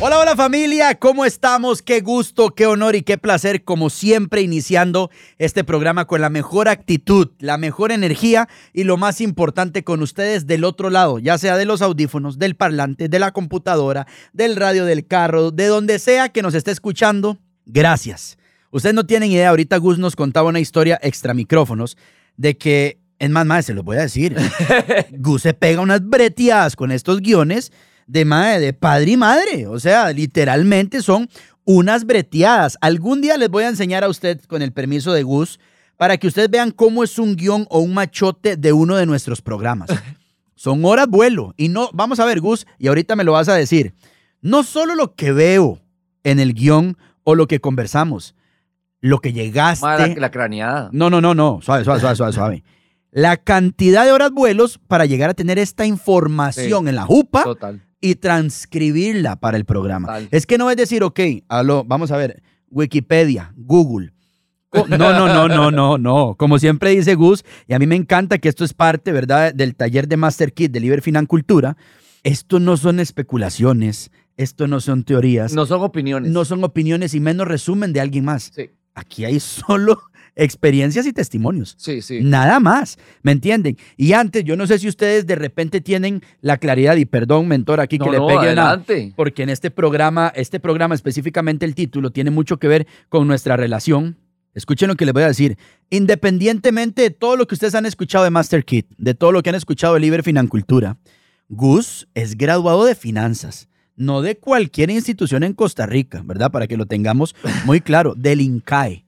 Hola, hola familia, ¿cómo estamos? Qué gusto, qué honor y qué placer, como siempre, iniciando este programa con la mejor actitud, la mejor energía y lo más importante con ustedes del otro lado, ya sea de los audífonos, del parlante, de la computadora, del radio del carro, de donde sea que nos esté escuchando. Gracias. Ustedes no tienen idea, ahorita Gus nos contaba una historia extra micrófonos de que, en más, más, se los voy a decir, Gus se pega unas breteadas con estos guiones de madre, de padre y madre. O sea, literalmente son unas breteadas. Algún día les voy a enseñar a usted, con el permiso de Gus, para que ustedes vean cómo es un guion o un machote de uno de nuestros programas. Son horas vuelo. Y no, vamos a ver, Gus, y ahorita me lo vas a decir. No solo lo que veo en el guion o lo que conversamos, lo que llegaste. la, la, craneada. No, no, no, no. Suave, suave, suave, suave, suave. La cantidad de horas vuelos para llegar a tener esta información en la jupa. Total y transcribirla para el programa. Es que no es decir, ok, vamos a ver, Wikipedia, Google. No, no, no, no, no, no. Como siempre dice Gus, y a mí me encanta que esto es parte, ¿verdad?, del taller de Master Kit de Liber Cultura. Esto no son especulaciones, esto no son teorías. No son opiniones. No son opiniones y menos resumen de alguien más. Sí. Aquí hay solo experiencias y testimonios. Sí, sí. Nada más, ¿me entienden? Y antes, yo no sé si ustedes de repente tienen la claridad, y perdón, mentor, aquí que le pegue adelante. porque en este programa, este programa específicamente el título tiene mucho que ver con nuestra relación. Escuchen lo que les voy a decir. Independientemente de todo lo que ustedes han escuchado de Master Kit, de todo lo que han escuchado de Libre Financultura, Gus es graduado de finanzas no de cualquier institución en Costa Rica, ¿verdad? Para que lo tengamos muy claro, del INCAE.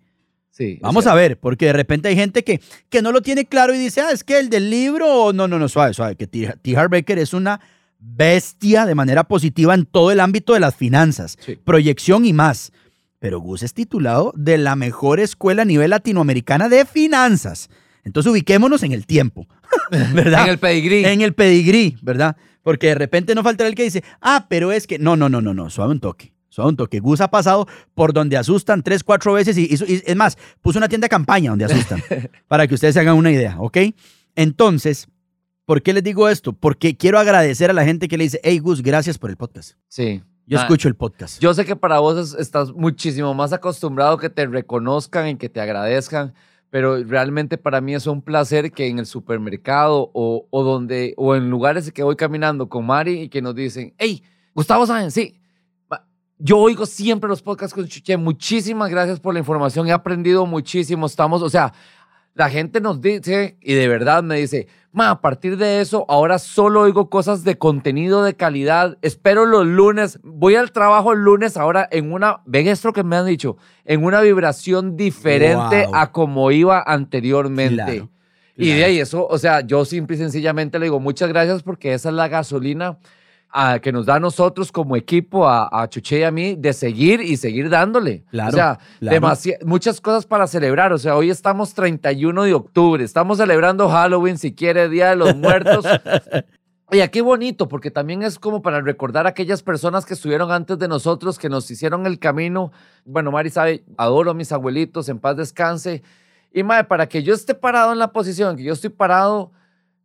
Vamos a ver, porque de repente hay gente que, que no lo tiene claro y dice, ah, es que el del libro, no, no, no, suave, suave, que T. T. Baker es una bestia de manera positiva en todo el ámbito de las finanzas, proyección y más. Pero Gus es titulado de la mejor escuela a nivel latinoamericana de finanzas. Entonces ubiquémonos en el tiempo, ¿verdad? en el pedigrí. En el pedigrí, ¿verdad? Porque de repente no faltará el que dice, ah, pero es que, no, no, no, no, no, suave un toque. Sonto, que Gus ha pasado por donde asustan tres, cuatro veces y, es más, puso una tienda de campaña donde asustan, para que ustedes se hagan una idea, ¿ok? Entonces, ¿por qué les digo esto? Porque quiero agradecer a la gente que le dice, hey Gus, gracias por el podcast. Sí. Yo ah, escucho el podcast. Yo sé que para vos estás muchísimo más acostumbrado que te reconozcan y que te agradezcan, pero realmente para mí es un placer que en el supermercado o, o donde o en lugares que voy caminando con Mari y que nos dicen, hey, Gustavo Sáenz, sí, yo oigo siempre los podcasts con Chuche. Muchísimas gracias por la información. He aprendido muchísimo. Estamos, o sea, la gente nos dice, y de verdad me dice, ma, a partir de eso, ahora solo oigo cosas de contenido de calidad. Espero los lunes. Voy al trabajo el lunes ahora en una, ven esto que me han dicho, en una vibración diferente a como iba anteriormente. Y de ahí eso, o sea, yo simple y sencillamente le digo muchas gracias porque esa es la gasolina que nos da a nosotros como equipo, a, a Chuche y a mí, de seguir y seguir dándole. Claro, o sea, muchas cosas para celebrar. O sea, hoy estamos 31 de octubre, estamos celebrando Halloween, si quiere, Día de los Muertos. Y aquí bonito, porque también es como para recordar a aquellas personas que estuvieron antes de nosotros, que nos hicieron el camino. Bueno, Mari sabe, adoro a mis abuelitos, en paz descanse. Y madre, para que yo esté parado en la posición que yo estoy parado,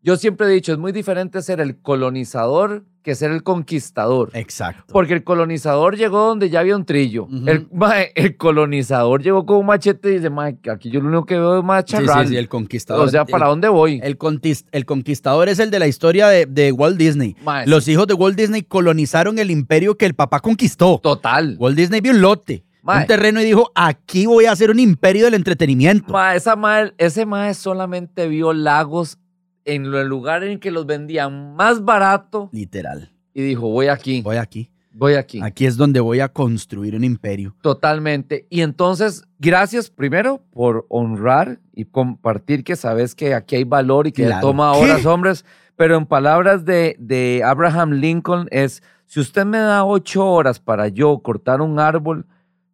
Yo siempre he dicho, es muy diferente ser el colonizador que ser el conquistador. Exacto. Porque el colonizador llegó donde ya había un trillo. El, mae, el colonizador llegó con un machete y dice, mae, aquí yo lo único que veo es macharrán. sí, sí, el conquistador. O sea, ¿para el, dónde voy? el, conquistador es el de la historia de, de Walt Disney. Mae, Los hijos de Walt Disney colonizaron el imperio que el papá conquistó. Total. Walt Disney vio un lote, Mae. un terreno y dijo, aquí voy a hacer un imperio del entretenimiento. Ma, esa ese mae solamente vio lagos en el lugar en que los vendían más barato Literal. y dijo, voy aquí, Voy aquí. voy aquí. Aquí es donde voy a construir un imperio. Totalmente. Y entonces, gracias primero por honrar y compartir que sabes que aquí hay valor y que Claro. toma ¿Qué? horas, hombres. Pero en palabras de, de Abraham Lincoln es, si usted me da ocho horas para yo cortar un árbol,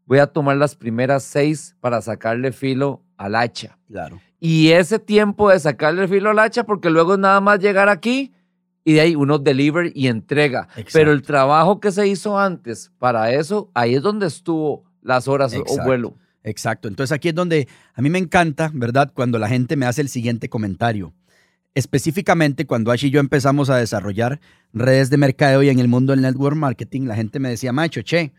voy a tomar las primeras seis para sacarle filo al hacha. Claro. Y ese tiempo de sacarle el filo al hacha, porque luego es nada más llegar aquí y de ahí uno deliver y entrega. Exacto. Pero el trabajo que se hizo antes para eso, ahí es donde estuvo las horas o vuelo. Exacto. Entonces aquí es donde a mí me encanta, ¿verdad? Cuando la gente me hace el siguiente comentario. Específicamente cuando Ash y yo empezamos a desarrollar redes de mercadeo y en el mundo del network marketing, la gente me decía, macho, che,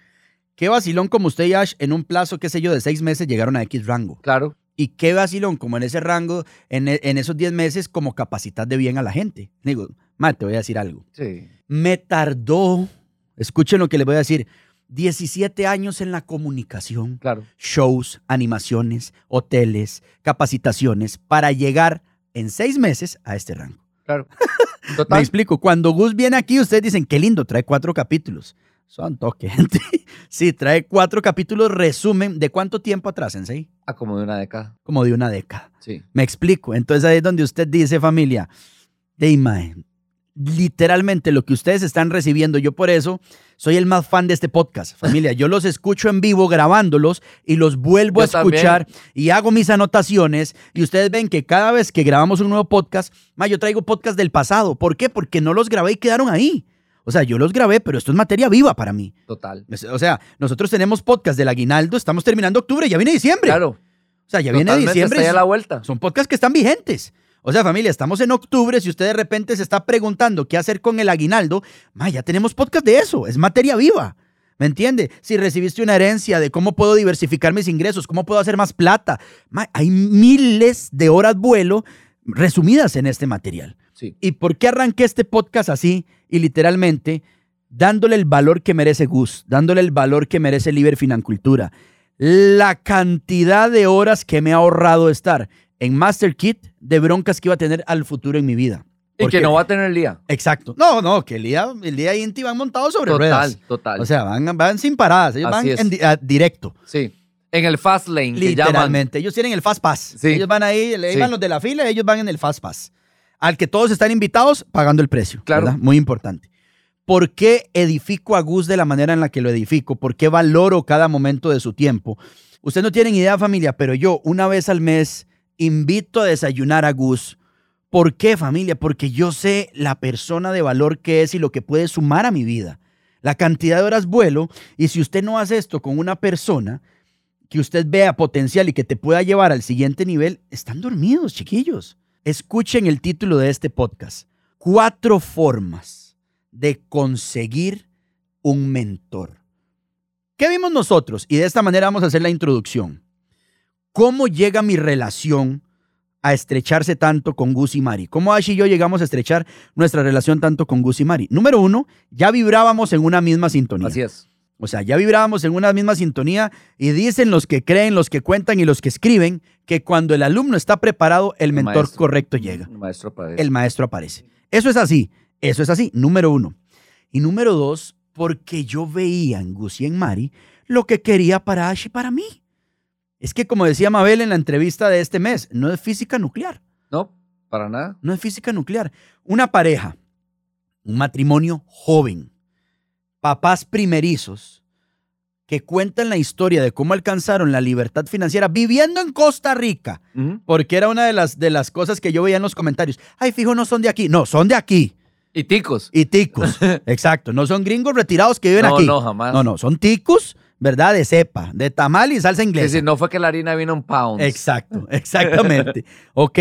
qué vacilón como usted y Ash en un plazo, qué sé yo, de seis meses llegaron a X rango. Claro. Y qué vacilón como en ese rango, en, e- en esos 10 meses, como capacitar de bien a la gente. Digo, ma, te voy a decir algo. Sí. Me tardó, escuchen lo que les voy a decir, 17 años en la comunicación Claro. shows, animaciones, hoteles, capacitaciones para llegar en seis meses a este rango. Claro. Me Total. explico, cuando Gus viene aquí, ustedes dicen, qué lindo, trae cuatro capítulos. Son toque, gente. Sí, trae cuatro capítulos, resumen de cuánto tiempo atrás, Sensei. A como de una década. Como de una década. Sí. Me explico. Entonces ahí es donde usted dice, familia, de imagen. Literalmente lo que ustedes están recibiendo, yo por eso soy el más fan de este podcast, familia. Yo los escucho en vivo grabándolos y los vuelvo Yo a escuchar también. y hago mis anotaciones. Y ustedes ven que cada vez que grabamos un nuevo podcast, ma, yo traigo podcast del pasado. ¿Por qué? Porque no los grabé y quedaron ahí. O sea, yo los grabé, pero esto es materia viva para mí. Total. O sea, nosotros tenemos podcast del aguinaldo, estamos terminando octubre, ya viene diciembre. Claro. O sea, ya viene Totalmente, diciembre. Está ya la vuelta. son podcasts que están vigentes. O sea, familia, estamos en octubre. Si usted de repente se está preguntando qué hacer con el aguinaldo, ma, ya tenemos podcast de eso. Es materia viva. ¿Me entiende? Si recibiste una herencia de cómo puedo diversificar mis ingresos, cómo puedo hacer más plata, ma, hay miles de horas vuelo resumidas en este material. Sí. ¿Y por qué arranqué este podcast así y literalmente dándole el valor que merece Gus, dándole el valor que merece Liber Financultura? La cantidad de horas que me ha ahorrado estar en Master Kit de broncas que iba a tener al futuro en mi vida. Y que no va a tener día. Exacto. No, no, que el día, el día y Inti van montados sobre Total, ruedas. total. O sea, van, van sin paradas. Ellos Así van en a- directo. sí. En el fast lane que llaman. Literalmente. Ellos tienen el Fast Pass. Sí. Ellos van ahí, le Sí. van los de la fila, ellos van en el Fast Pass. Al que todos están invitados pagando el precio. Claro. ¿verdad? Muy importante. ¿Por qué edifico a Gus de la manera en la que lo edifico? ¿Por qué valoro cada momento de su tiempo? Ustedes no tienen idea, familia, pero yo una vez al mes invito a desayunar a Gus. ¿Por qué, familia? Porque yo sé la persona de valor que es y lo que puede sumar a mi vida. La cantidad de horas vuelo. Y si usted no hace esto con una persona que usted vea potencial y que te pueda llevar al siguiente nivel, están dormidos, chiquillos. Escuchen el título de este podcast. Cuatro formas de conseguir un mentor. ¿Qué vimos nosotros? Y de esta manera vamos a hacer la introducción. ¿Cómo llega mi relación a estrecharse tanto con Gus y Mari? ¿Cómo Ash y yo llegamos a estrechar nuestra relación tanto con Gus y Mari? Número uno, ya vibrábamos en una misma sintonía. Así es. O sea, ya vibrábamos en una misma sintonía y dicen los que creen, los que cuentan y los que escriben que cuando el alumno está preparado, el, El mentor maestro. correcto llega. El maestro padre. El maestro aparece. Eso es así, eso es así, número uno. Y número dos, porque yo veía en Gus y en Mari lo que quería para Ash y para mí. Es que como decía Mabel en la entrevista de este mes, no es física nuclear, No, para nada. no es física nuclear. Una pareja, un matrimonio joven, papás primerizos, que cuentan la historia de cómo alcanzaron la libertad financiera viviendo en Costa Rica, Ujú. porque era una de las, de las cosas que yo veía en los comentarios. Ay, fijo, no son de aquí. No, son de aquí. Y ticos. Y ticos. Exacto. No son gringos retirados que viven no, aquí. no, jamás. no, no. Son ticos, ¿verdad? De cepa, de tamal y salsa Es inglesa. decir, no fue que la harina vino en pounds. Exacto, exactamente. ok.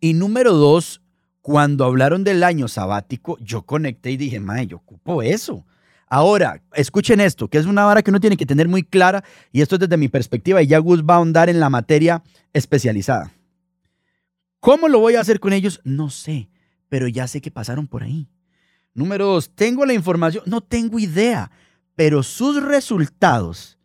Y número dos, cuando hablaron del año sabático, yo conecté y dije, mae, yo ocupo eso. Ahora, escuchen esto, que es una vara que uno tiene que tener muy clara, y esto es desde mi perspectiva, y ya Gus va a ahondar en la materia especializada. ¿Cómo lo voy a hacer con ellos? No sé, pero ya sé que pasaron por ahí. Número dos, ¿tengo la información? No tengo idea, pero sus resultados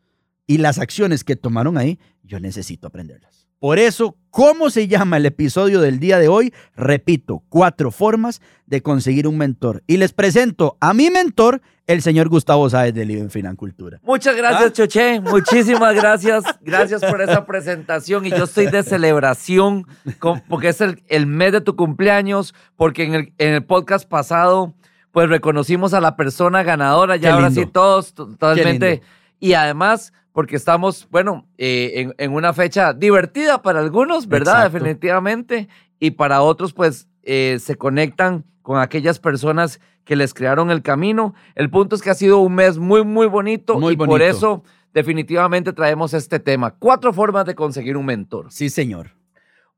y las acciones que tomaron ahí, yo necesito aprenderlas. Por eso, ¿cómo se llama el episodio del día de hoy? Repito, cuatro formas de conseguir un mentor. Y les presento a mi mentor, el señor Gustavo Sáez de Live en Cultura. Muchas gracias, Choche. Muchísimas gracias. Gracias por esa presentación. Y yo estoy de celebración con- porque es el, el mes de tu cumpleaños, porque en el, en el podcast pasado, pues reconocimos a la persona ganadora. Ya ahora sí, todos totalmente. Y además, porque estamos, bueno, eh, en, en una fecha divertida para algunos, ¿verdad? Exacto. Definitivamente. Y para otros, pues, eh, se conectan con aquellas personas que les crearon el camino. El punto es que ha sido un mes muy, muy bonito. Muy y por bonito. eso, definitivamente traemos este tema. Cuatro formas de conseguir un mentor. Sí, señor.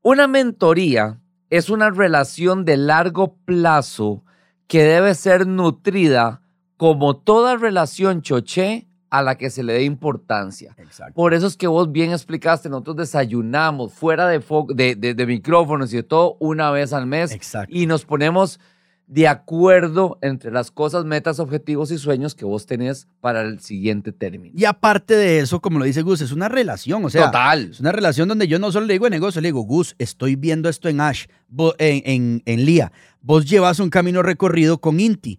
Una mentoría es una relación de largo plazo que debe ser nutrida como toda relación choché a la que se le dé importancia. Exacto. Por eso es que vos bien explicaste, nosotros desayunamos fuera de, de, de- de micrófonos y de todo una vez al mes Exacto. y nos ponemos de acuerdo entre las cosas, metas, objetivos y sueños que vos tenés para el siguiente término. Y aparte de eso, como lo dice Gus, es una relación, o sea, Total. es una relación donde yo no solo le digo de negocio, le digo, Gus, estoy viendo esto en Ash, en, en, en Lía, vos llevas un camino recorrido con Inti,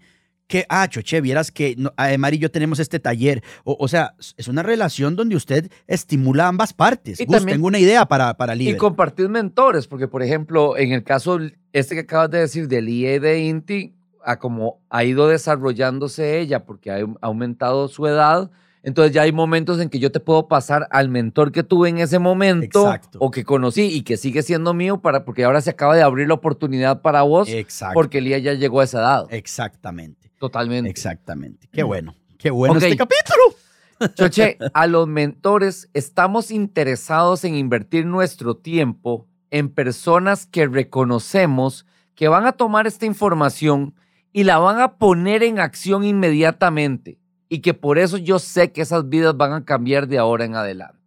que, ah, choche, vieras que no, Ademar y yo tenemos este taller, o, o sea, es una relación donde usted estimula ambas partes. Y Gus, también- tengo una idea para, para Y Libre. compartir mentores, porque por ejemplo, en el caso este que acabas de decir del IE y de Inti, a como ha ido desarrollándose ella, porque ha aumentado su edad, entonces ya hay momentos en que yo te puedo pasar al mentor que tuve en ese momento Exacto. o que conocí y que sigue siendo mío para porque ahora se acaba de abrir la oportunidad para vos Exacto. porque el IA ya llegó a esa edad. Exactamente. Totalmente. Exactamente. Qué bueno. Qué bueno Ok. este capítulo. Choche, a los mentores estamos interesados en invertir nuestro tiempo en personas que reconocemos que van a tomar esta información y la van a poner en acción inmediatamente y que por eso yo sé que esas vidas van a cambiar de ahora en adelante.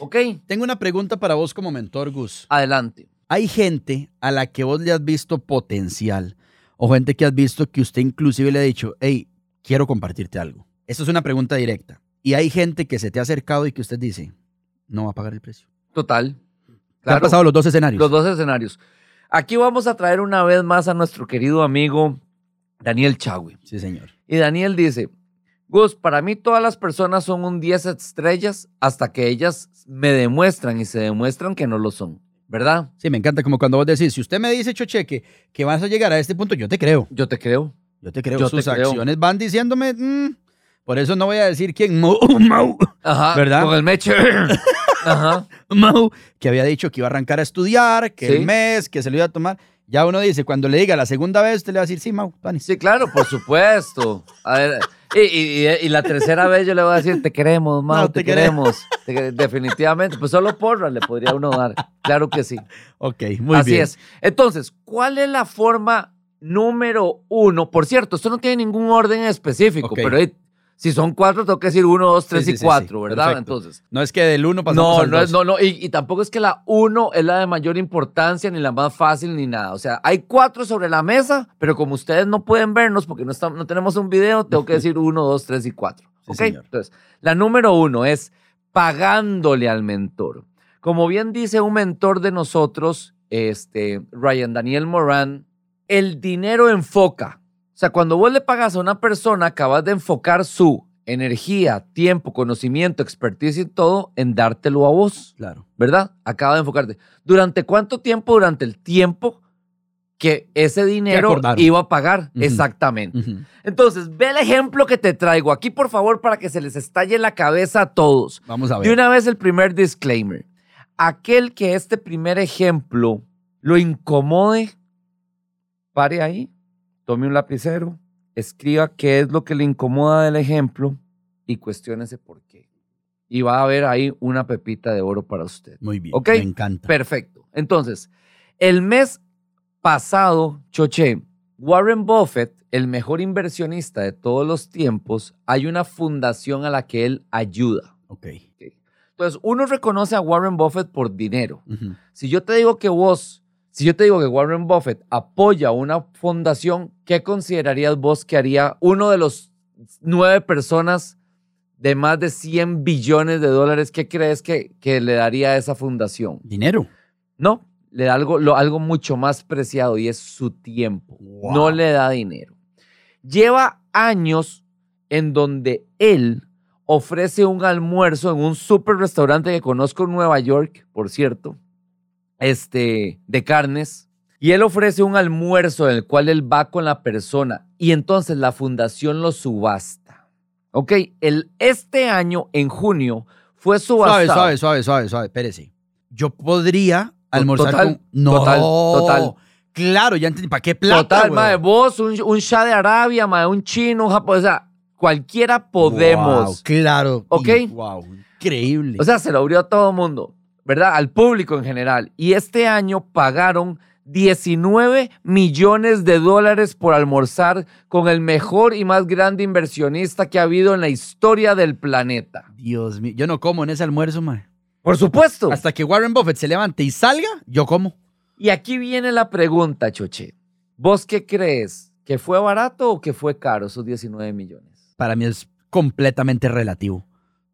¿Ok? Tengo una pregunta para vos como mentor, Gus. Adelante. Hay gente a la que vos le has visto potencial o gente que has visto que usted inclusive le ha dicho, hey, quiero compartirte algo. Eso es una pregunta directa. Y hay gente que se te ha acercado y que usted dice, no va a pagar el precio. Total. ¿Te han pasado los dos escenarios? Los dos escenarios. Aquí vamos a traer una vez más a nuestro querido amigo Daniel Chagui. Sí, señor. Y Daniel dice, Gus, para mí todas las personas son un 10 estrellas hasta que ellas me demuestran y se demuestran que no lo son, ¿verdad? Sí, me encanta como cuando vos decís, si usted me dice, Chocheque, que vas a llegar a este punto, yo te creo. Yo te creo. Yo te creo. Yo te Sus creo. acciones van diciéndome, "Mm". por eso no voy a decir quién, Mau, Mau, Ajá. ¿Verdad? Con el meche. Ajá. Mau, que había dicho que iba a arrancar a estudiar, que Sí. el mes, que se lo iba a tomar. Ya uno dice, cuando le diga la segunda vez, usted le va a decir, sí, Mau. Sí, claro, por supuesto. A ver, y, y- y- la tercera vez yo le voy a decir, te queremos, Mau, No, te, te queremos. Te quere- definitivamente. Pues solo porra le podría uno dar. Claro que sí. Ok, muy Así bien. es. Entonces, ¿cuál es la forma número uno? Por cierto, esto no tiene ningún orden específico, Ok. pero si son cuatro, tengo que decir uno, dos, tres Sí, y sí, cuatro, sí. ¿verdad? Perfecto. Entonces. No es que del uno pasamos No, al no, dos. es, no, no, y, y tampoco es que la uno es la de mayor importancia, ni la más fácil, ni nada. O sea, hay cuatro sobre la mesa, pero como ustedes no pueden vernos porque no, estamos, no tenemos un video, tengo que decir uno, dos, tres y cuatro. Sí, ¿Ok? señor. Entonces, la número uno es pagándole al mentor. Como bien dice un mentor de nosotros, este, Ryan Daniel Moran, el dinero enfoca. O sea, cuando vos le pagas a una persona, acabas de enfocar su energía, tiempo, conocimiento, expertise y todo en dártelo a vos, Claro. ¿verdad? Acaba de enfocarte. ¿Durante cuánto tiempo? Durante el tiempo que ese dinero iba a pagar. Ujú. Exactamente. Ujú. Entonces, ve el ejemplo que te traigo aquí, por favor, para que se les estalle la cabeza a todos. Vamos a ver. De una vez el primer disclaimer. Aquel que este primer ejemplo lo incomode, pare ahí, tome un lapicero, escriba qué es lo que le incomoda del ejemplo y cuestiónese por qué. Y va a haber ahí una pepita de oro para usted. Muy bien. Ok. Me encanta. Perfecto. Entonces, el mes pasado, Choche, Warren Buffett, el mejor inversionista de todos los tiempos, hay una fundación a la que él ayuda. Ok. Entonces, uno reconoce a Warren Buffett por dinero. Si yo te digo que vos, si yo te digo que Warren Buffett apoya una fundación, ¿qué considerarías vos que haría uno de los nueve personas de más de 100 billones de dólares? ¿Qué crees que, que le daría a esa fundación? Dinero. No, le da algo, lo- algo mucho más preciado y es su tiempo. Wow. No le da dinero. Lleva años en donde él ofrece un almuerzo en un super restaurante que conozco en Nueva York, por cierto, este, de carnes. Y él ofrece un almuerzo en el cual él va con la persona y entonces la fundación lo subasta. Ok, el, este año, en junio, fue subastado. Suave, suave, suave, suave, suave. Espérese. Yo podría almorzar Total, con. No. total, total. Claro, ya entendí. ¿Para qué plata? Total, güey? mae, vos, un, un Shah de Arabia, mae, un chino, un japonés, o sea, cualquiera podemos. Wow, claro. Ok. Wow. Increíble. O sea, se lo abrió a todo mundo, ¿verdad? Al público en general. Y este año pagaron 19 millones de dólares por almorzar con el mejor y más grande inversionista que ha habido en la historia del planeta. Dios mío. Yo no como en ese almuerzo, man. Por supuesto. Hasta que Warren Buffett se levante y salga, yo como. Y aquí viene la pregunta, Choche. ¿Vos qué crees? ¿Que fue barato o que fue caro esos 19 millones? Para mí es completamente relativo.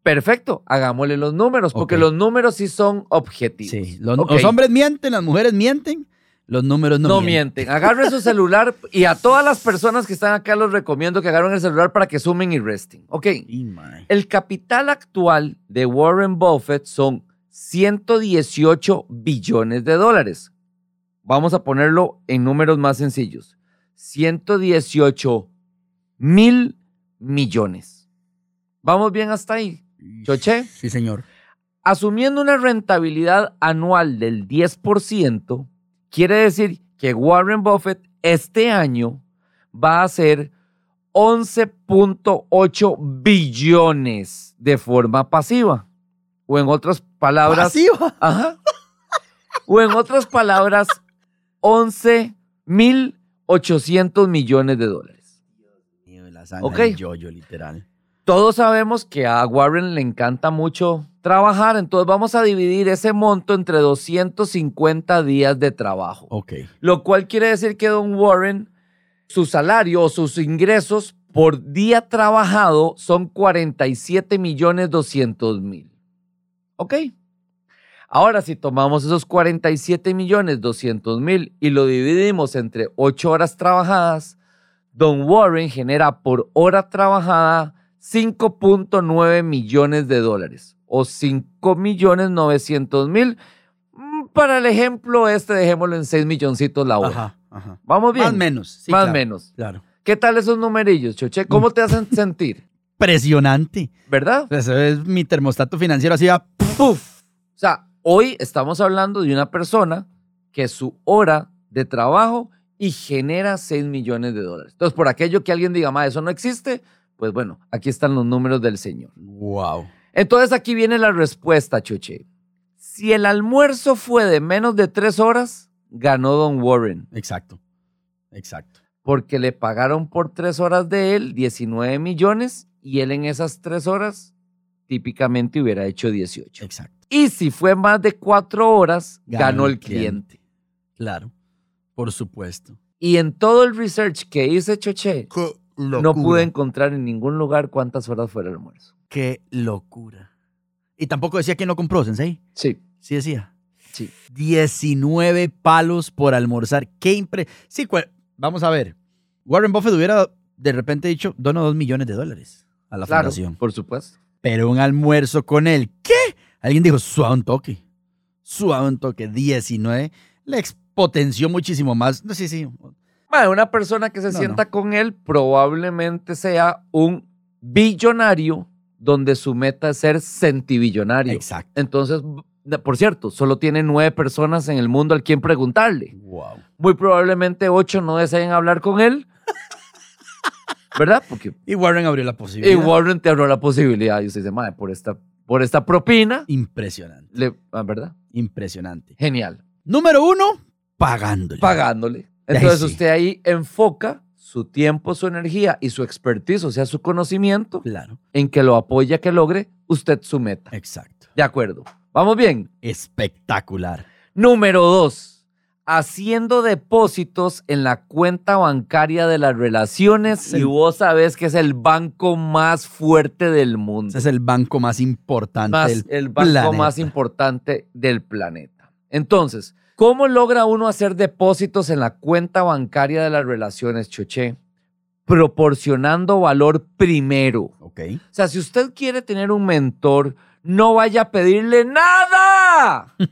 Perfecto, hagámosle los números, porque los números sí son objetivos. Sí. Los, hombres mienten, las mujeres mienten, los números no, No, mienten. mienten. Agarre su celular y a todas las personas que están acá los recomiendo que agarren el celular para que sumen y resten. Ok. El capital actual de Warren Buffett son 118 billones de dólares. Vamos a ponerlo en números más sencillos. 118 mil millones. ¿Vamos bien hasta ahí? ¿Choché? Sí, señor. Asumiendo una rentabilidad anual del 10%, quiere decir que Warren Buffett este año va a hacer 11.8 billones de forma pasiva. O en otras palabras, Pasiva. Ajá. O en otras palabras, 11.800 millones de dólares. La sangre Ok. del yoyo, literal. Todos sabemos que a Warren le encanta mucho trabajar, entonces vamos a dividir ese monto entre 250 días de trabajo. Ok. Lo cual quiere decir que Don Warren, su salario o sus ingresos por día trabajado son 47 millones 200 mil. ¿Ok? Ahora, si tomamos esos 47 millones 200 mil y lo dividimos entre 8 horas trabajadas, Don Warren genera por hora trabajada 5.9 millones de dólares o 5 millones 900 mil. Mm, Para el ejemplo este, dejémoslo en 6 milloncitos la hora. Ajá, ajá. ¿Vamos bien? Más menos. sí, Más claro, menos. Claro. ¿Qué tal esos numerillos, Choche? ¿Cómo te hacen sentir? Impresionante. ¿Verdad? Ese es mi termostato financiero así va. ¡Puf! O sea, hoy estamos hablando de una persona que su hora de trabajo y genera 6 millones de dólares. Entonces, por aquello que alguien diga, ma, eso no existe, pues bueno, aquí están los números del señor. Wow. Entonces, aquí viene la respuesta, Choche. Si el almuerzo fue de menos de 3 horas, ganó Don Warren. Exacto. Exacto. porque le pagaron por tres horas de él 19 millones y él en esas tres horas típicamente hubiera hecho 18. Exacto. Y si fue más de cuatro horas, Ganó ganó, el el cliente. Claro. Por supuesto. Y en todo el research que hice, Choche, no pude encontrar en ningún lugar cuántas horas fue el almuerzo. Qué locura. Y tampoco decía quién lo compró, Sensei. Sí, Sí decía. sí. 19 palos por almorzar. Qué impre... Sí, vamos a ver. Warren Buffett hubiera de repente dicho, dono dos millones de dólares a la Claro, fundación. por supuesto. Pero un almuerzo con él, ¿qué? Alguien dijo, suave un toque. Suave un toque. 19. Le expotenció muchísimo más. No, sí, sí. Bueno, una persona que se No, sienta con él probablemente sea un billonario donde su meta es ser centibillonario. Exacto. Entonces, por cierto, solo tiene nueve personas en el mundo al quien preguntarle. Wow. Muy probablemente ocho no deseen hablar con él. ¿Verdad? Porque Y Warren abrió la y posibilidad. Warren te abrió la posibilidad y usted dice, madre, por esta, por esta propina, Impresionante. le, ah, ¿verdad? Impresionante. Genial. Número uno, pagándole. Pagándole. Entonces sí. usted ahí enfoca su tiempo, su energía y su expertise, o sea, su conocimiento, Claro, en que lo apoya que logre usted su meta. exacto. De acuerdo. Vamos bien. Espectacular. Número dos, haciendo depósitos en la cuenta bancaria de las relaciones Sí. y vos sabés que es el banco más fuerte del mundo. Ese es el banco más importante Más- del el banco planeta. más importante del planeta. Entonces, ¿cómo logra uno hacer depósitos en la cuenta bancaria de las relaciones, Choché? Proporcionando valor primero. Ok. O sea, si usted quiere tener un mentor, no vaya a pedirle nada.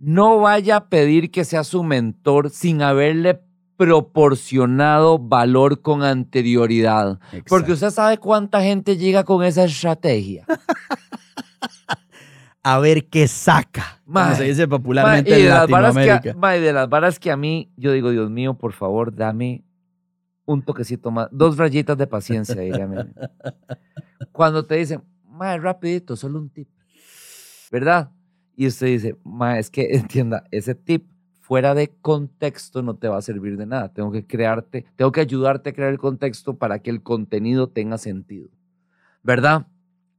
no vaya a pedir que sea su mentor sin haberle proporcionado valor con anterioridad. Porque usted sabe cuánta gente llega con esa estrategia. A ver qué saca. Como Mae. se dice popularmente y en de las varas Latinoamérica. que, ma, y de las varas que a mí, yo digo, Dios mío, por favor, dame un toquecito más, dos rayitas de paciencia, dígame. Cuando te dicen, ma, rapidito, solo un tip, ¿verdad? Y usted dice, ma, es que entienda, ese tip fuera de contexto no te va a servir de nada. Tengo que crearte, tengo que ayudarte a crear el contexto para que el contenido tenga sentido, ¿verdad?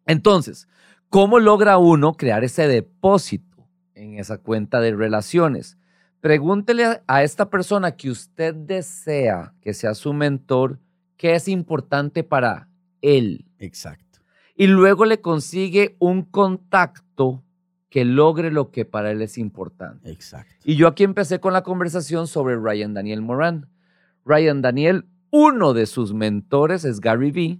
Entonces, ¿cómo logra uno crear ese depósito en esa cuenta de relaciones? Pregúntele a- esta persona que usted desea que sea su mentor qué es importante para él Exacto. y luego le consigue un contacto que logre lo que para él es importante. Exacto. Y yo aquí empecé con la conversación sobre Ryan Daniel Moran. Ryan Daniel, uno de sus mentores es Gary Vee.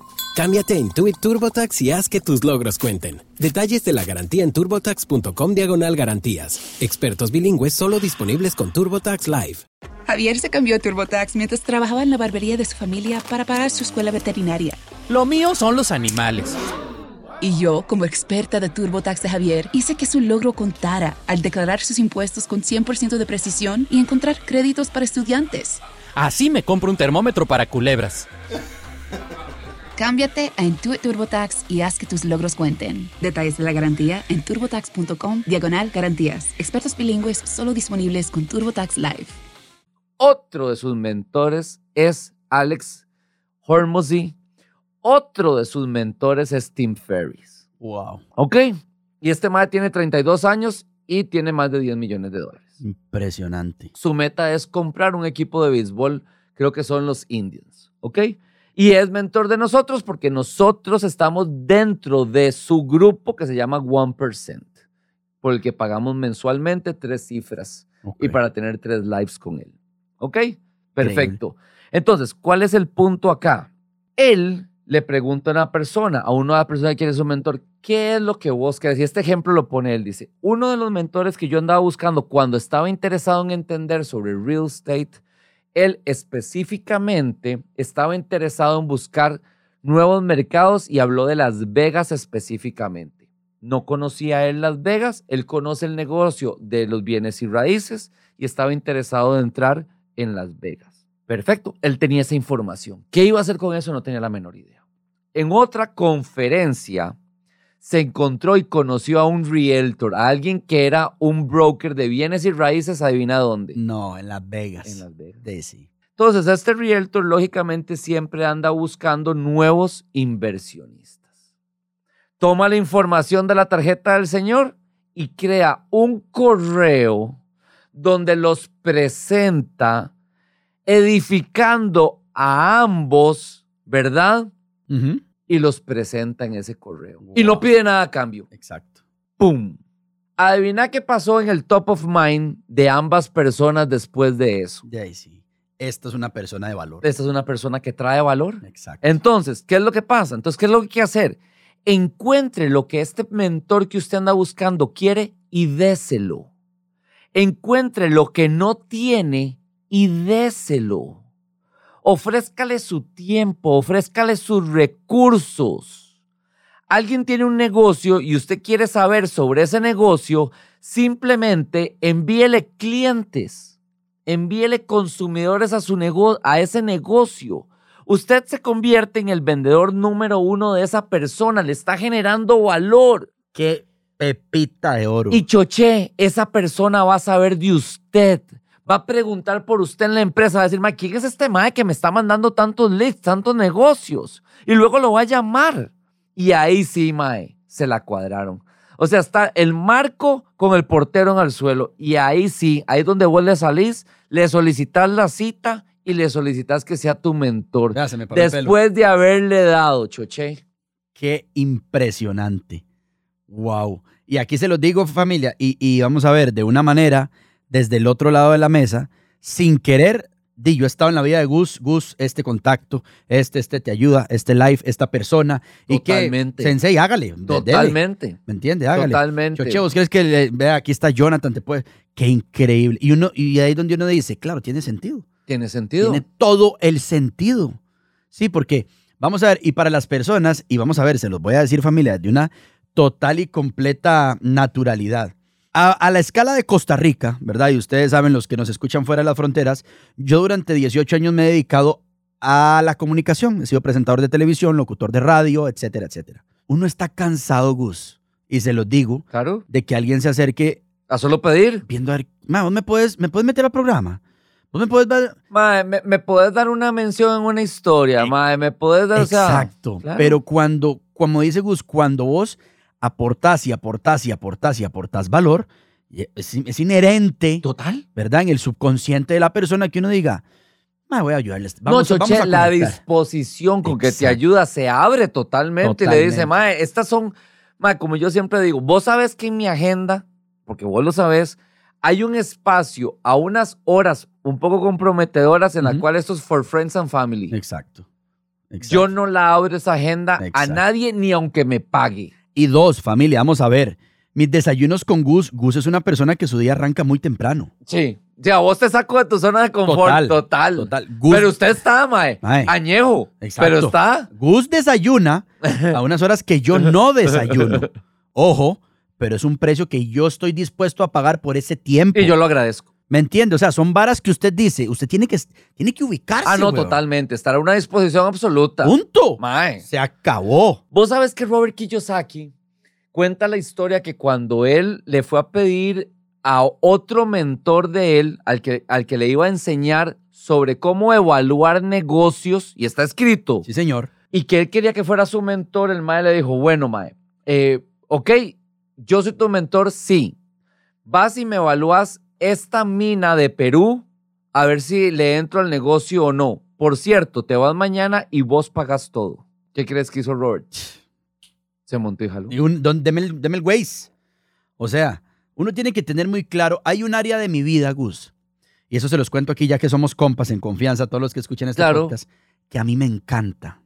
Cámbiate a Intuit TurboTax y haz que tus logros cuenten. Detalles de la garantía en turbotax.com diagonal garantías. Expertos bilingües solo disponibles con TurboTax Live. Javier se cambió a TurboTax mientras trabajaba en la barbería de su familia para pagar su escuela veterinaria. Lo mío son los animales. Y yo, como experta de TurboTax de Javier, hice que su logro contara al declarar sus impuestos con 100% de precisión y encontrar créditos para estudiantes. Así me compro un termómetro para culebras. Cámbiate a Intuit TurboTax y haz que tus logros cuenten. Detalles de la garantía en turbotax.com diagonal garantías. Expertos bilingües solo disponibles con TurboTax Live. Otro de sus mentores es Alex Hormozy. Otro de sus mentores es Tim Ferriss. Wow. ¿Ok? Y este madre tiene 32 años y tiene más de 10 millones de dólares. Impresionante. Su meta es comprar un equipo de béisbol, creo que son los Indians. ¿Ok? Y es mentor de nosotros porque nosotros estamos dentro de su grupo que se llama 1%, por el que pagamos mensualmente tres cifras y para tener tres lives con él. ¿Ok? Perfecto. Entonces, ¿cuál es el punto acá? Él le pregunta a una persona, a una persona que quiere ser su mentor, ¿qué es lo que vos querés? Y este ejemplo lo pone él, dice, uno de los mentores que yo andaba buscando cuando estaba interesado en entender sobre real estate, él específicamente estaba interesado en buscar nuevos mercados y habló de Las Vegas específicamente. No conocía él Las Vegas, él conoce el negocio de los bienes y raíces y estaba interesado en entrar en Las Vegas. Perfecto, él tenía esa información. ¿Qué iba a hacer con eso? No tenía la menor idea. En otra conferencia se encontró y conoció a un realtor, a alguien que era un broker de bienes y raíces, adivina dónde. No, en Las Vegas. En Las Vegas. De sí. Entonces, este realtor lógicamente siempre anda buscando nuevos inversionistas. Toma la información de la tarjeta del señor y crea un correo donde los presenta edificando a ambos, ¿verdad? Ujú. Y los presenta en ese correo. Y no pide nada a cambio. Exacto. ¡Pum! Adivina qué pasó en el top of mind de ambas personas después de eso. De ahí sí. Esta es una persona de valor. Esta es una persona que trae valor. Exacto. Entonces, ¿qué es lo que pasa? Entonces, ¿qué es lo que hay que hacer? Encuentre lo que este mentor que usted anda buscando quiere y déselo. Encuentre lo que no tiene y déselo. Ofrézcale su tiempo, ofrézcale sus recursos. alguien tiene un negocio y usted quiere saber sobre ese negocio, simplemente envíele clientes, envíele consumidores a, su nego a ese negocio. Usted se convierte en el vendedor número uno de esa persona, le está generando valor. Qué pepita de oro. Y choché, esa persona va a saber de usted. Va a preguntar por usted en la empresa, va a decir, "Ma, ¿quién es este mae que me está mandando tantos leads, tantos negocios? Y luego lo va a llamar. Y ahí sí, mae, se la cuadraron. O sea, está el marco con el portero en el suelo. Y ahí sí, ahí donde vos le salís, le solicitas la cita y le solicitas que sea tu mentor. Vea, se me paró el pelo. Después de haberle dado, choché. Qué impresionante. Wow. Y aquí se los digo, familia, y, y vamos a ver, de una manera, desde el otro lado de la mesa, sin querer, di, yo he estado en la vida de Gus, Gus, este contacto, este, este te ayuda, este live, esta persona. Y que, Totalmente. Sensei, hágale. dele. Totalmente. ¿Me entiende? Hágale. Totalmente. Choche, ¿vos crees que, le- vea, aquí está Jonathan, te puede... Qué increíble. Y, uno, y ahí es donde uno dice, claro, tiene sentido. Tiene sentido. Tiene todo el sentido. Sí, porque vamos a ver, y para las personas, y vamos a ver, se los voy a decir familia, de una total y completa naturalidad. A, a la escala de Costa Rica, ¿verdad? Y ustedes saben, los que nos escuchan fuera de las fronteras, yo durante 18 años me he dedicado a la comunicación. He sido presentador de televisión, locutor de radio, etcétera, etcétera. Uno está cansado, Gus, y se los digo, Claro. de que alguien se acerque A solo pedir. viendo a ver, "Ma, ¿vos me puedes, me puedes meter al programa? ¿Vos me puedes? Mae, me, me podés dar una mención en una historia, mae, me podés dar, o sea, Exacto. claro. Pero cuando, como dice Gus, cuando vos aportás y aportás y aportás y aportás valor, es, es inherente, Total. ¿verdad? En el subconsciente de la persona que uno diga, "Ma, voy a ayudarles. Vamos, no, vamos Choche, a la conectar". disposición con que te Exacto. ayuda se abre totalmente. Y le dice, Totalmente. mae, estas son, mae, como yo siempre digo, vos sabes que en mi agenda, porque vos lo sabes, hay un espacio a unas horas un poco comprometedoras en la Ujú. cual esto es for friends and family. Exacto. Exacto. Yo no la abro esa agenda a Exacto. nadie ni aunque me pague. Y dos, familia, vamos a ver. Mis desayunos con Gus, Gus es una persona que su día arranca muy temprano. Sí. Sea, vos te saco de tu zona de confort. Total, Total. total. Gus- Pero usted está, mae. Mae. Añejo. Exacto. Pero está. Gus desayuna a unas horas que yo no desayuno. Ojo, pero es un precio que yo estoy dispuesto a pagar por ese tiempo. Y yo lo agradezco. ¿Me entiende? O sea, son varas que usted dice, usted tiene que, tiene que ubicarse. Ah, no, weón. totalmente. Estar a una disposición absoluta. Punto. Mae. Se acabó. Vos sabes que Robert Kiyosaki cuenta la historia que cuando él le fue a pedir a otro mentor de él, al que, al que le iba a enseñar sobre cómo evaluar negocios, y está escrito, Sí, señor. y que él quería que fuera su mentor, el mae le dijo, bueno, mae, eh, ok, yo soy tu mentor, sí. Vas y me evalúas esta mina de Perú a ver si le entro al negocio o no. Por cierto, te vas mañana y vos pagas todo. ¿Qué crees que hizo Robert? Se montó y jaló. Y un, don- deme, el, deme el Waze. O sea, uno tiene que tener muy claro, hay un área de mi vida, Gus, y eso se los cuento aquí ya que somos compas en confianza, todos los que escuchan este Claro. podcast, que a mí me encanta,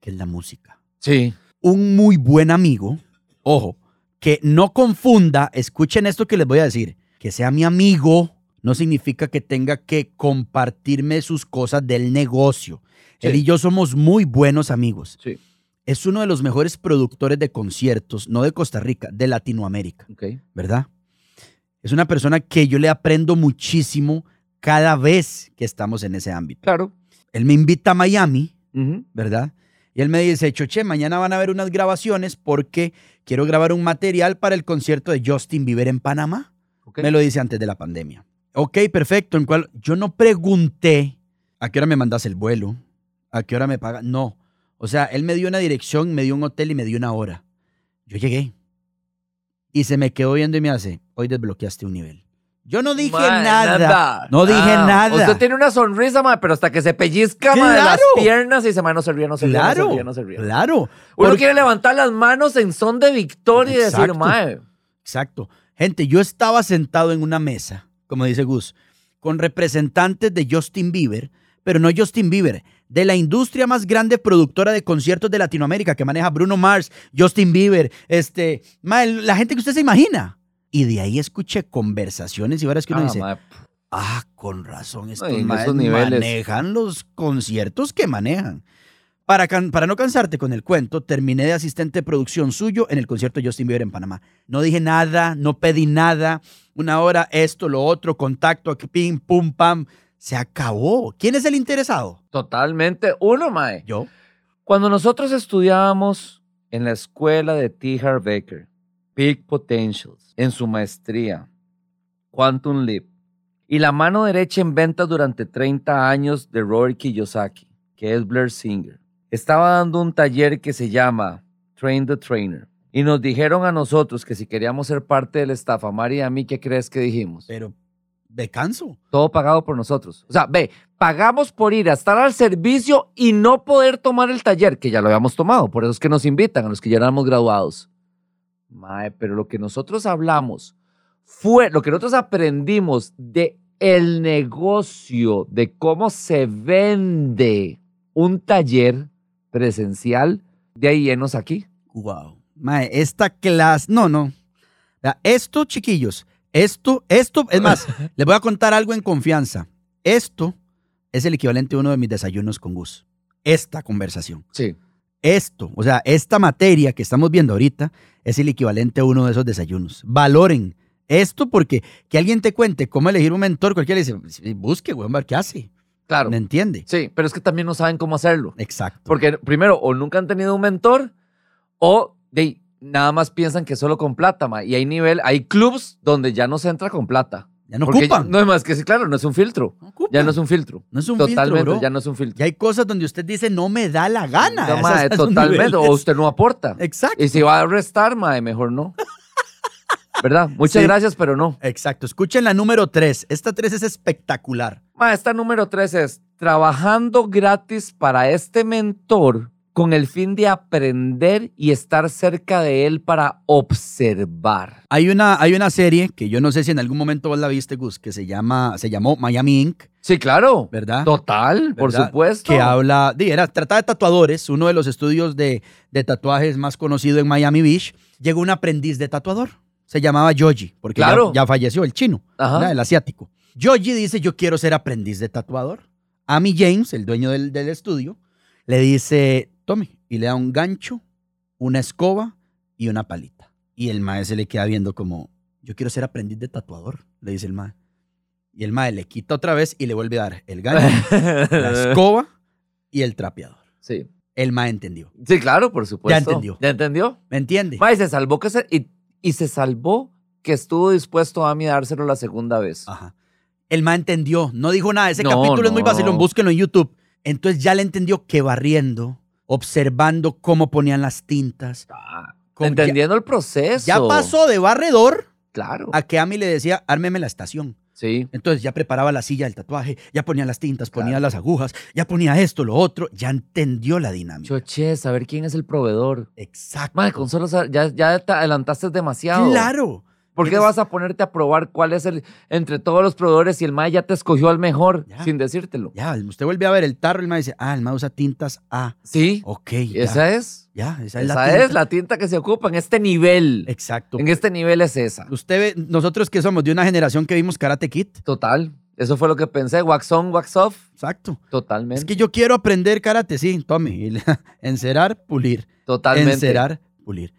que es la música. Sí. un muy buen amigo, ojo, que no confunda, escuchen esto que les voy a decir, que sea mi amigo no significa que tenga que compartirme sus cosas del negocio. Sí. Él y yo somos muy buenos amigos. Sí. Es uno de los mejores productores de conciertos, no de Costa Rica, de Latinoamérica, Ok. ¿verdad? Es una persona que yo le aprendo muchísimo cada vez que estamos en ese ámbito. Claro. Él me invita a Miami. ¿verdad? Y él me dice, Choche, mañana van a haber unas grabaciones porque quiero grabar un material para el concierto de Justin Bieber en Panamá. Me lo dice antes de la pandemia. Ok, perfecto. En cual yo no pregunté a qué hora me mandas el vuelo, a qué hora me paga. No. O sea, él me dio una dirección, me dio un hotel y me dio una hora. Yo llegué. Y se me quedó viendo y me hace, hoy desbloqueaste un nivel. Yo no dije nada. No dije Ah, nada. Usted tiene una sonrisa, mae, pero hasta que se pellizca mae, de las Claro. piernas y no se ría, no no Claro, se ría, no ría. claro. Uno Porque- quiere levantar las manos en son de victoria y decir, Exacto. mae, Exacto. Gente, yo estaba sentado en una mesa, como dice Gus, con representantes de Justin Bieber, pero no Justin Bieber, de la industria más grande productora de conciertos de Latinoamérica que maneja Bruno Mars, Justin Bieber, este, ma, la gente que usted se imagina. Y de ahí escuché conversaciones y varias que uno ah, dice, ah, con razón, estos Ay, esos niveles. manejan los conciertos que manejan. Para, can- para no cansarte con el cuento, terminé de asistente de producción suyo en el concierto de Justin Bieber en Panamá. No dije nada, no pedí nada. Una hora, esto, lo otro, contacto, aquí, pim, pum, pam. Se acabó. ¿Quién es el interesado? Totalmente. Uno, mae. Yo. Cuando nosotros estudiábamos en la escuela de T. Harv Baker, Peak Potentials, en su maestría, Quantum Leap, y la mano derecha en ventas durante 30 años de Rory Kiyosaki, que es Blair Singer, estaba dando un taller que se llama Train the Trainer. Y nos dijeron a nosotros que si queríamos ser parte del staff, a Mari y a mí, ¿qué crees que dijimos? Pero me canso. Todo pagado por nosotros. O sea, ve, pagamos por ir a estar al servicio y no poder tomar el taller, que ya lo habíamos tomado. Por eso es que nos invitan a los que ya éramos graduados. Mae, pero lo que nosotros hablamos fue, lo que nosotros aprendimos de el negocio, de cómo se vende un taller presencial, de ahí llenos aquí. Wow. Mae, esta clase. No, no. Esto, chiquillos, esto, esto, es más, les voy a contar algo en confianza. Esto es el equivalente a uno de mis desayunos con Gus. Esta conversación. Sí. Esto, o sea, esta materia que estamos viendo ahorita es el equivalente a uno de esos desayunos. Valoren esto porque que alguien te cuente cómo elegir un mentor, cualquiera le dice, "Sí, busque, weón, qué hace. Claro. ¿Me entiende? Sí, pero es que también no saben cómo hacerlo. Exacto. Porque primero, o nunca han tenido un mentor, o de, nada más piensan que solo con plata, ma. Y hay nivel, hay clubs donde ya no se entra con plata. ya no Porque ocupan. ya- no es más que sí, claro, no es un filtro. No. Ya no es un filtro. No es un Totalmente, filtro, bro. ya no es un filtro. Ya hay cosas donde usted dice, no me da la gana. No, Esas- ma, esos totalmente. O usted no aporta. Exacto. Y si va a restar, ma, mejor no. ¿Verdad? Muchas Sí. gracias, pero no. Exacto. Escuchen la número 3. Esta 3 es espectacular. Ma, esta número tres es trabajando gratis para este mentor con el fin de aprender y estar cerca de él para observar. Hay una, hay una serie que yo no sé si en algún momento vos la viste, Gus, que se, llama, se llamó Miami Inc., Sí, claro. ¿verdad? Total, por supuesto. Que habla, di, era, trata de tatuadores, uno de los estudios de, de tatuajes más conocido en Miami Beach. Llegó un aprendiz de tatuador. Se llamaba Yoji, porque ya- Claro. ya, falleció el chino, el asiático. Yoji dice, yo quiero ser aprendiz de tatuador. Amy James, el dueño del, del estudio, le dice, tome, y le da un gancho, una escoba y una palita. Y el mae se le queda viendo como, yo quiero ser aprendiz de tatuador, le dice el mae. Y el mae le quita otra vez y le vuelve a dar el gancho, la escoba y el trapeador. Sí. El mae entendió. Sí, claro, por supuesto. Ya entendió. ¿Ya entendió? ¿Me entiende? Ma, y se salvó que se, y, y se salvó que estuvo dispuesto a mí a dárselo la segunda vez. Ajá. El mae entendió. No dijo nada. Ese No, capítulo es muy vacilón. Búsquenlo en YouTube. Entonces ya le entendió que barriendo, observando cómo ponían las tintas. Ah, con- entendiendo el proceso. Ya, pasó de barredor Claro. a que Ami le decía, ármeme la estación. Sí. Entonces ya preparaba la silla del tatuaje, ya ponía las tintas, ponía Claro. las agujas, ya ponía esto, lo otro. Ya entendió la dinámica. Choche, saber quién es el proveedor. Exacto. Madre, con solo ya, ya te adelantaste demasiado. Claro. ¿Por qué vas a ponerte a probar cuál es el entre todos los proveedores y el MAE ya te escogió al mejor Ya. sin decírtelo? Ya, usted vuelve a ver el tarro y el mae dice, ah, el mae usa tintas A. Sí. Ok. ya. Esa es. Ya, esa es la Esa tinta. es la tinta que se ocupa en este nivel. Exacto. En este nivel es esa. Usted ve, nosotros que somos de una generación que vimos Karate Kid. Total. Eso fue lo que pensé. Wax on, wax off. Exacto. Totalmente. Es que yo quiero aprender karate, sí, tome. Encerar, pulir. Totalmente. Encerar, pulir.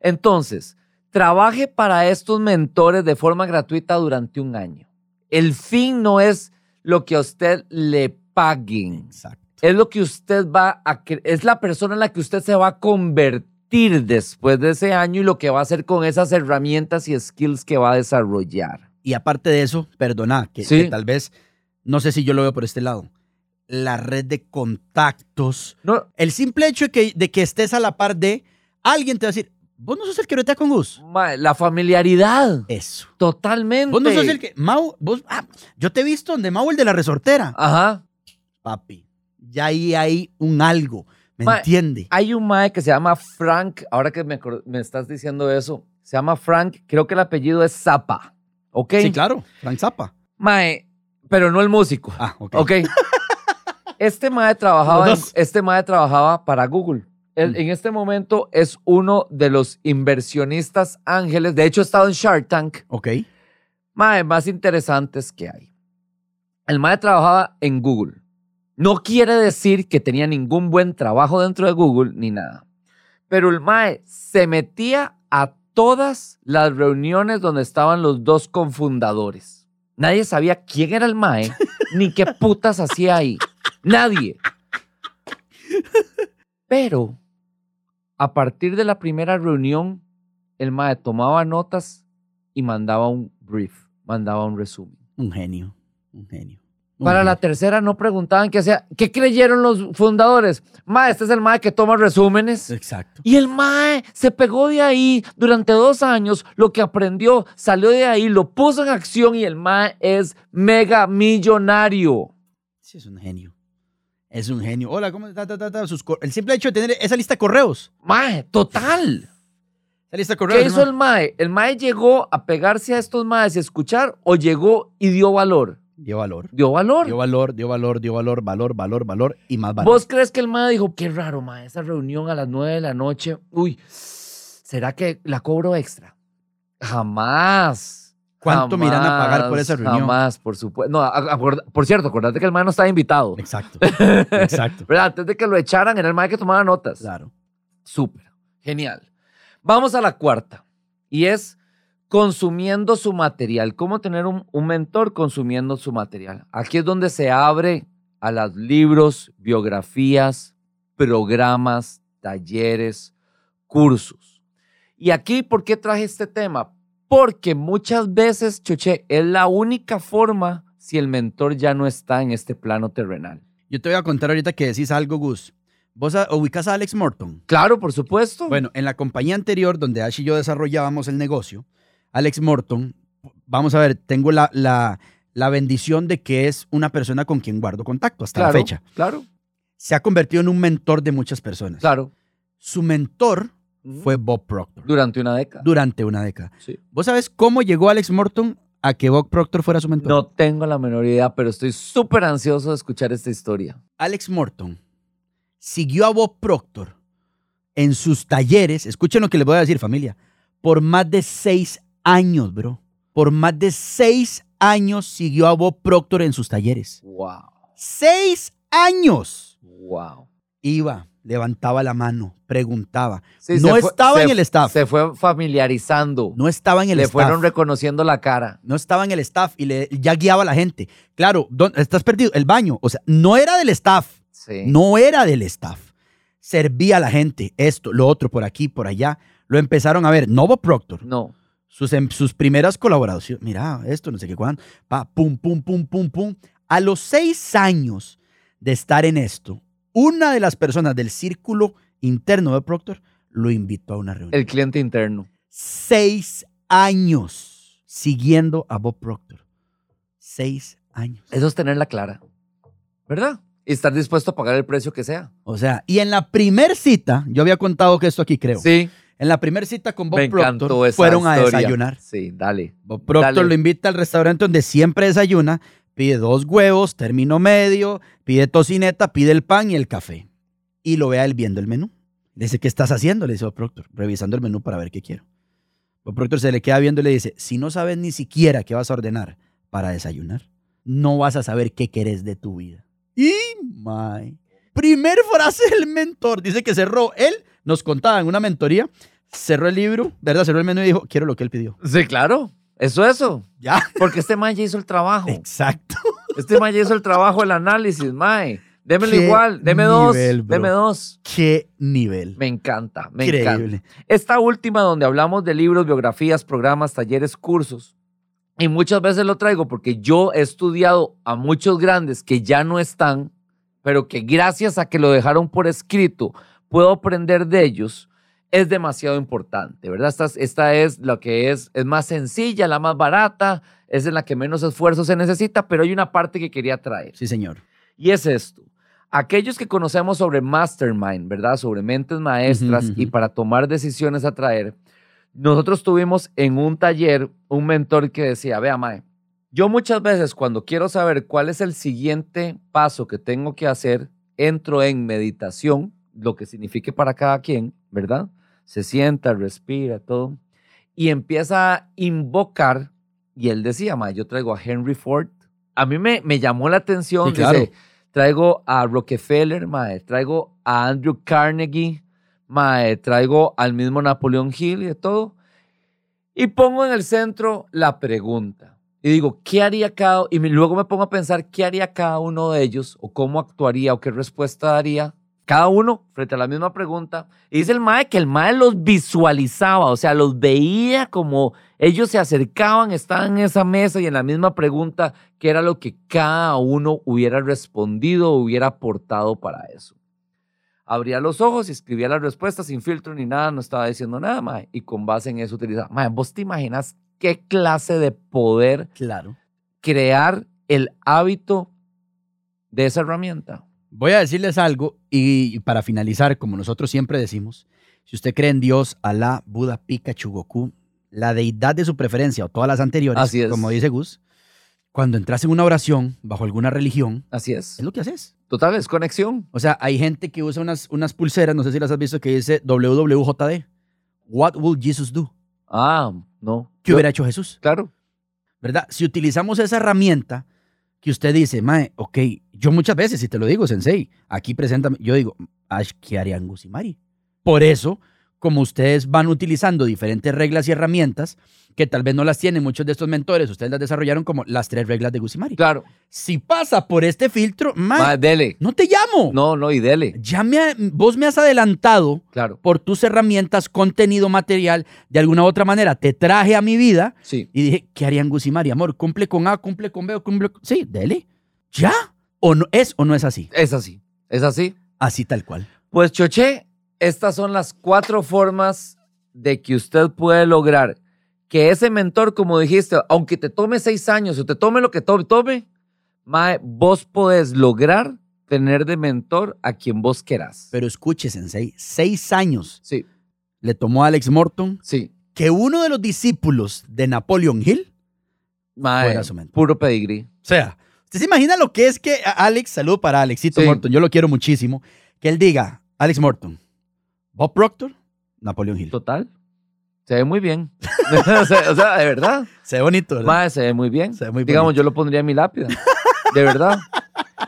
Entonces, trabaje para estos mentores de forma gratuita durante un año. El fin no es lo que a usted le paguen. Exacto. Es lo que usted va a es la persona en la que usted se va a convertir después de ese año y lo que va a hacer con esas herramientas y skills que va a desarrollar. Y aparte de eso, perdona, que, Sí. que tal vez, no sé si yo lo veo por este lado, la red de contactos, No, el simple hecho de que, de que estés a la par de alguien te va a decir, vos no sos el que ahorita con Gus. ma- la familiaridad. Eso. Totalmente. Vos no sos el que, Mau, vos, ah, yo te he visto donde Mau el de la resortera. Ajá. Papi, ya ahí hay un algo, ¿me Ma- entiende? Hay un mae que se llama Frank, ahora que me, estás diciendo eso, se llama Frank, creo que el apellido es Zappa, ¿ok? Sí, claro, Frank Zappa. Mae, pero no el músico, Ah, ok. ¿ok? este mae trabajaba, en- este mae trabajaba para Google. Mm. En este momento es uno de los inversionistas ángeles, de hecho ha estado en Shark Tank, Ok. mae, más interesantes que hay. El mae trabajaba en Google. No quiere decir que tenía ningún buen trabajo dentro de Google ni nada. Pero el Mae se metía a todas las reuniones donde estaban los dos confundadores. Nadie sabía quién era el Mae ni qué putas hacía ahí. Nadie. Pero a partir de la primera reunión, el Mae tomaba notas y mandaba un brief, mandaba un resumen. Un genio, un genio. un Para la tercera no preguntaban qué hacía. ¿Qué creyeron los fundadores? Mae, este es el Mae que toma resúmenes. Exacto. Y el Mae se pegó de ahí durante dos años, lo que aprendió, salió de ahí, lo puso en acción y el Mae es mega millonario. Sí, es un genio. Es un genio. Hola, ¿cómo está? Ta, ta, ta, sus el simple hecho de tener esa lista de correos. Mae, total. Esa lista de correos. ¿Qué hizo el. Mae? ¿El Mae llegó a pegarse a estos Maes y escuchar o llegó y dio valor? Dio valor. Dio valor. Dio valor, dio valor, dio valor, valor, valor, valor y más valor. ¿Vos crees que el Mae dijo, qué raro, Mae, esa reunión a las nueve de la noche? Uy, ¿será que la cobro extra? Jamás. ¿Cuánto me irán a pagar por Jamás, esa reunión? Jamás, por supuesto. No, por cierto, acordate que el Mae no estaba invitado. Exacto. Exacto. ¿Verdad? Antes de que lo echaran, era el Mae que tomaba notas. Claro. Súper. Genial. Vamos a la cuarta. Y es consumiendo su material. ¿Cómo tener un, un mentor consumiendo su material? Aquí es donde se abre a los libros, biografías, programas, talleres, cursos. Y aquí, ¿por qué traje este tema? Porque muchas veces, Choche, es la única forma si el mentor ya no está en este plano terrenal. Yo te voy a contar ahorita que decís algo, Gus. ¿Vos ubicás a Alex Morton? Claro, por supuesto. Bueno, en la compañía anterior donde Ash y yo desarrollábamos el negocio, Alex Morton, vamos a ver, tengo la, la, la bendición de que es una persona con quien guardo contacto hasta claro, la fecha. Claro, Se ha convertido en un mentor de muchas personas. claro. Su mentor Fue Bob Proctor Durante una década. durante una década. Sí. ¿Vos sabés cómo llegó Alex Morton a que Bob Proctor fuera su mentor? No tengo la menor idea, pero estoy súper ansioso de escuchar esta historia. Alex Morton siguió a Bob Proctor en sus talleres, escuchen lo que les voy a decir familia, por más de seis años, bro. Por más de seis años siguió a Bob Proctor en sus talleres. Wow, ¡Seis años! wow. Iba, levantaba la mano, preguntaba. Sí, no fue- estaba se- en el staff. Se fue familiarizando. No estaba en el Le staff. fueron reconociendo la cara. no estaba en el staff y le, ya guiaba a la gente. Claro, ¿dónde- estás perdido. El baño, o sea, no era del staff. Sí. No era del staff. Servía a la gente, esto, lo otro, por aquí, por allá. Lo empezaron a ver. No Bob Proctor. No. Sus, em- sus primeras colaboraciones. Mira, esto, no sé qué cuándo. Pa, pum, pum, pum, pum, pum. A los seis años de estar en esto, una de las personas del círculo interno de Proctor lo invitó a una reunión. El cliente interno. Seis años siguiendo a Bob Proctor. Seis años. Eso es tenerla clara. ¿Verdad? Y estar dispuesto a pagar el precio que sea. O sea, y en la primer cita, yo había contado que esto aquí creo. Sí. En la primera cita con Bob Me Proctor, fueron a desayunar. Sí, dale. Bob Proctor Dale. lo invita al restaurante donde siempre desayuna, pide dos huevos, término medio, pide tocineta, pide el pan y el café. Y lo ve a él viendo el menú. Le dice, ¿qué estás haciendo? Le dice Bob Proctor, revisando el menú para ver qué quiero. Bob Proctor se le queda viendo y le dice, si no sabes ni siquiera qué vas a ordenar para desayunar, no vas a saber qué querés de tu vida. Y, my. Primer frase del mentor. Dice que cerró, él nos contaba en una mentoría, cerró el libro, ¿verdad? Cerró el menú y dijo, quiero lo que él pidió. Sí, claro. Eso, eso. Ya. Porque este mae ya hizo el trabajo. Exacto. Este mae ya hizo el trabajo, el análisis, mae. Démelo igual. Deme dos. nivel, bro. Deme dos. Qué nivel. Me encanta, me Increíble. encanta. Esta última donde hablamos de libros, biografías, programas, talleres, cursos. Y muchas veces lo traigo porque yo he estudiado a muchos grandes que ya no están, pero que gracias a que lo dejaron por escrito, puedo aprender de ellos. Es demasiado importante, ¿verdad? Esta, es- esta es lo que es, es más sencilla, la más barata, es en la que menos esfuerzo se necesita, pero hay una parte que quería traer. Sí, señor. Y es esto. Aquellos que conocemos sobre Mastermind, ¿verdad? Sobre mentes maestras y para tomar decisiones a traer, nosotros tuvimos en un taller un mentor que decía, vea, Mae, yo muchas veces cuando quiero saber cuál es el siguiente paso que tengo que hacer, entro en meditación, lo que signifique para cada quien, ¿verdad? Se sienta, respira, todo, y empieza a invocar, y él decía, Mae, yo traigo a Henry Ford. A mí me, me llamó la atención, Sí, claro. dice, traigo a Rockefeller, mae, traigo a Andrew Carnegie, mae, traigo al mismo Napoleón Hill y de todo. Y pongo en el centro la pregunta. Y digo, ¿qué haría cada Y luego me pongo a pensar, ¿qué haría cada uno de ellos? O cómo actuaría o qué respuesta daría cada uno frente a la misma pregunta. Y dice el mae que el mae los visualizaba, o sea, los veía como ellos se acercaban, estaban en esa mesa y en la misma pregunta, qué era lo que cada uno hubiera respondido o hubiera aportado para eso. Abría los ojos y escribía las respuestas sin filtro ni nada, no estaba diciendo nada, mae. Y con base en eso utilizaba. Mae, ¿vos te imaginas qué clase de poder Claro. crear el hábito de esa herramienta? Voy a decirles algo y para finalizar, como nosotros siempre decimos, si usted cree en Dios, Alá, Buda, Pikachu, Goku, la deidad de su preferencia o todas las anteriores, Así es. como dice Gus, cuando entras en una oración bajo alguna religión, Así es. es lo que haces. Total, es conexión. O sea, hay gente que usa unas, unas pulseras, no sé si las has visto, que dice WWJD. What will Jesus do? Ah, no. ¿Qué Yo- hubiera hecho Jesús? Claro. ¿Verdad? Si utilizamos esa herramienta que usted dice, Mae, ok, yo muchas veces, si te lo digo, Sensei, aquí preséntame, yo digo, Ash, ¿qué harían Gus y Mari? Por eso, como ustedes van utilizando diferentes reglas y herramientas, que tal vez no las tienen muchos de estos mentores, ustedes las desarrollaron como las tres reglas de Gus y Mari. Claro. Si pasa por este filtro, Mae, Ma, dele. no te llamo. No, no, y dele. Ya me ha- vos me has adelantado Claro. por tus herramientas, contenido material, de alguna u otra manera, te traje a mi vida Sí. y dije, ¿qué harían Gus y Mari? Amor, cumple con A, cumple con B, cumple con... Sí, dele. ¿Ya? ¿O no es o no es así? Es así. Es así. Así tal cual. Pues, Choche, estas son las cuatro formas de que usted puede lograr que ese mentor, como dijiste, aunque te tome seis años o te tome lo que to- tome, mae, vos podés lograr tener de mentor a quien vos querás. Pero escuche, Sensei, seis años Sí, le tomó a Alex Morton sí. que uno de los discípulos de Napoleon Hill Mae, fuera su mentor. puro pedigrí. O sea, ¿usted se imagina lo que es que Alex, saludo para Alexito Sí. Morton, yo lo quiero muchísimo, que él diga, Alex Morton, Bob Proctor, Napoleon Hill. Total. Se ve muy bien. o, sea, o sea, de verdad. Se ve bonito, ¿verdad? Mae, se ve muy bien. Se ve muy Digamos, bonito. yo lo pondría en mi lápida. De verdad.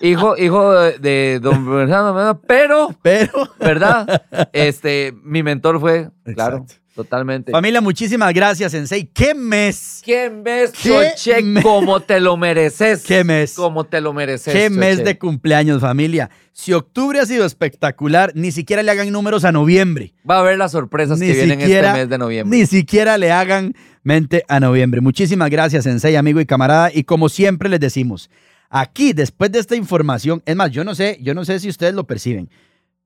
Hijo, hijo de, de don Bernardo, pero, Pero, ¿verdad? Este, mi mentor fue, claro. Totalmente. familia, muchísimas gracias, Sensei. ¿Qué mes? ¿Qué mes, ¿Qué Choche? mes? Como te lo mereces. ¿Qué mes? Como te lo mereces. ¿Qué mes de cumpleaños, familia? Si octubre ha sido espectacular, ni siquiera le hagan números a noviembre. Va a haber las sorpresas Ni que vienen siquiera- este mes de noviembre. Ni siquiera le hagan mente a noviembre. Muchísimas gracias, Sensei, amigo y camarada. Y como siempre les decimos, aquí, después de esta información, es más, yo no sé, yo no sé si ustedes lo perciben,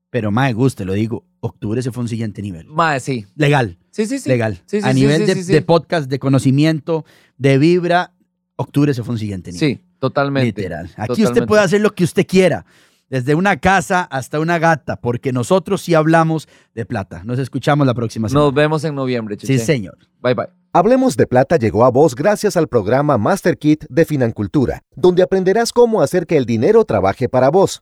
pero más guste, lo digo, octubre se fue a un siguiente nivel. Mae, sí. Legal, Sí, sí, sí. legal. Sí, sí, a sí, nivel sí, de, sí, sí. de podcast, de conocimiento, de vibra, octubre se fue a un siguiente nivel. Sí, totalmente. Literal. Aquí Totalmente. usted puede hacer lo que usted quiera, desde una casa hasta una gata, porque nosotros sí hablamos de plata. Nos escuchamos la próxima semana. Nos vemos en noviembre, Choche. sí, señor. Bye, bye. Hablemos de Plata llegó a vos gracias al programa Master Kit de Financultura, donde aprenderás cómo hacer que el dinero trabaje para vos.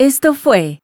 Esto fue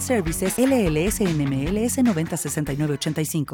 Services LLS NMLS 906985.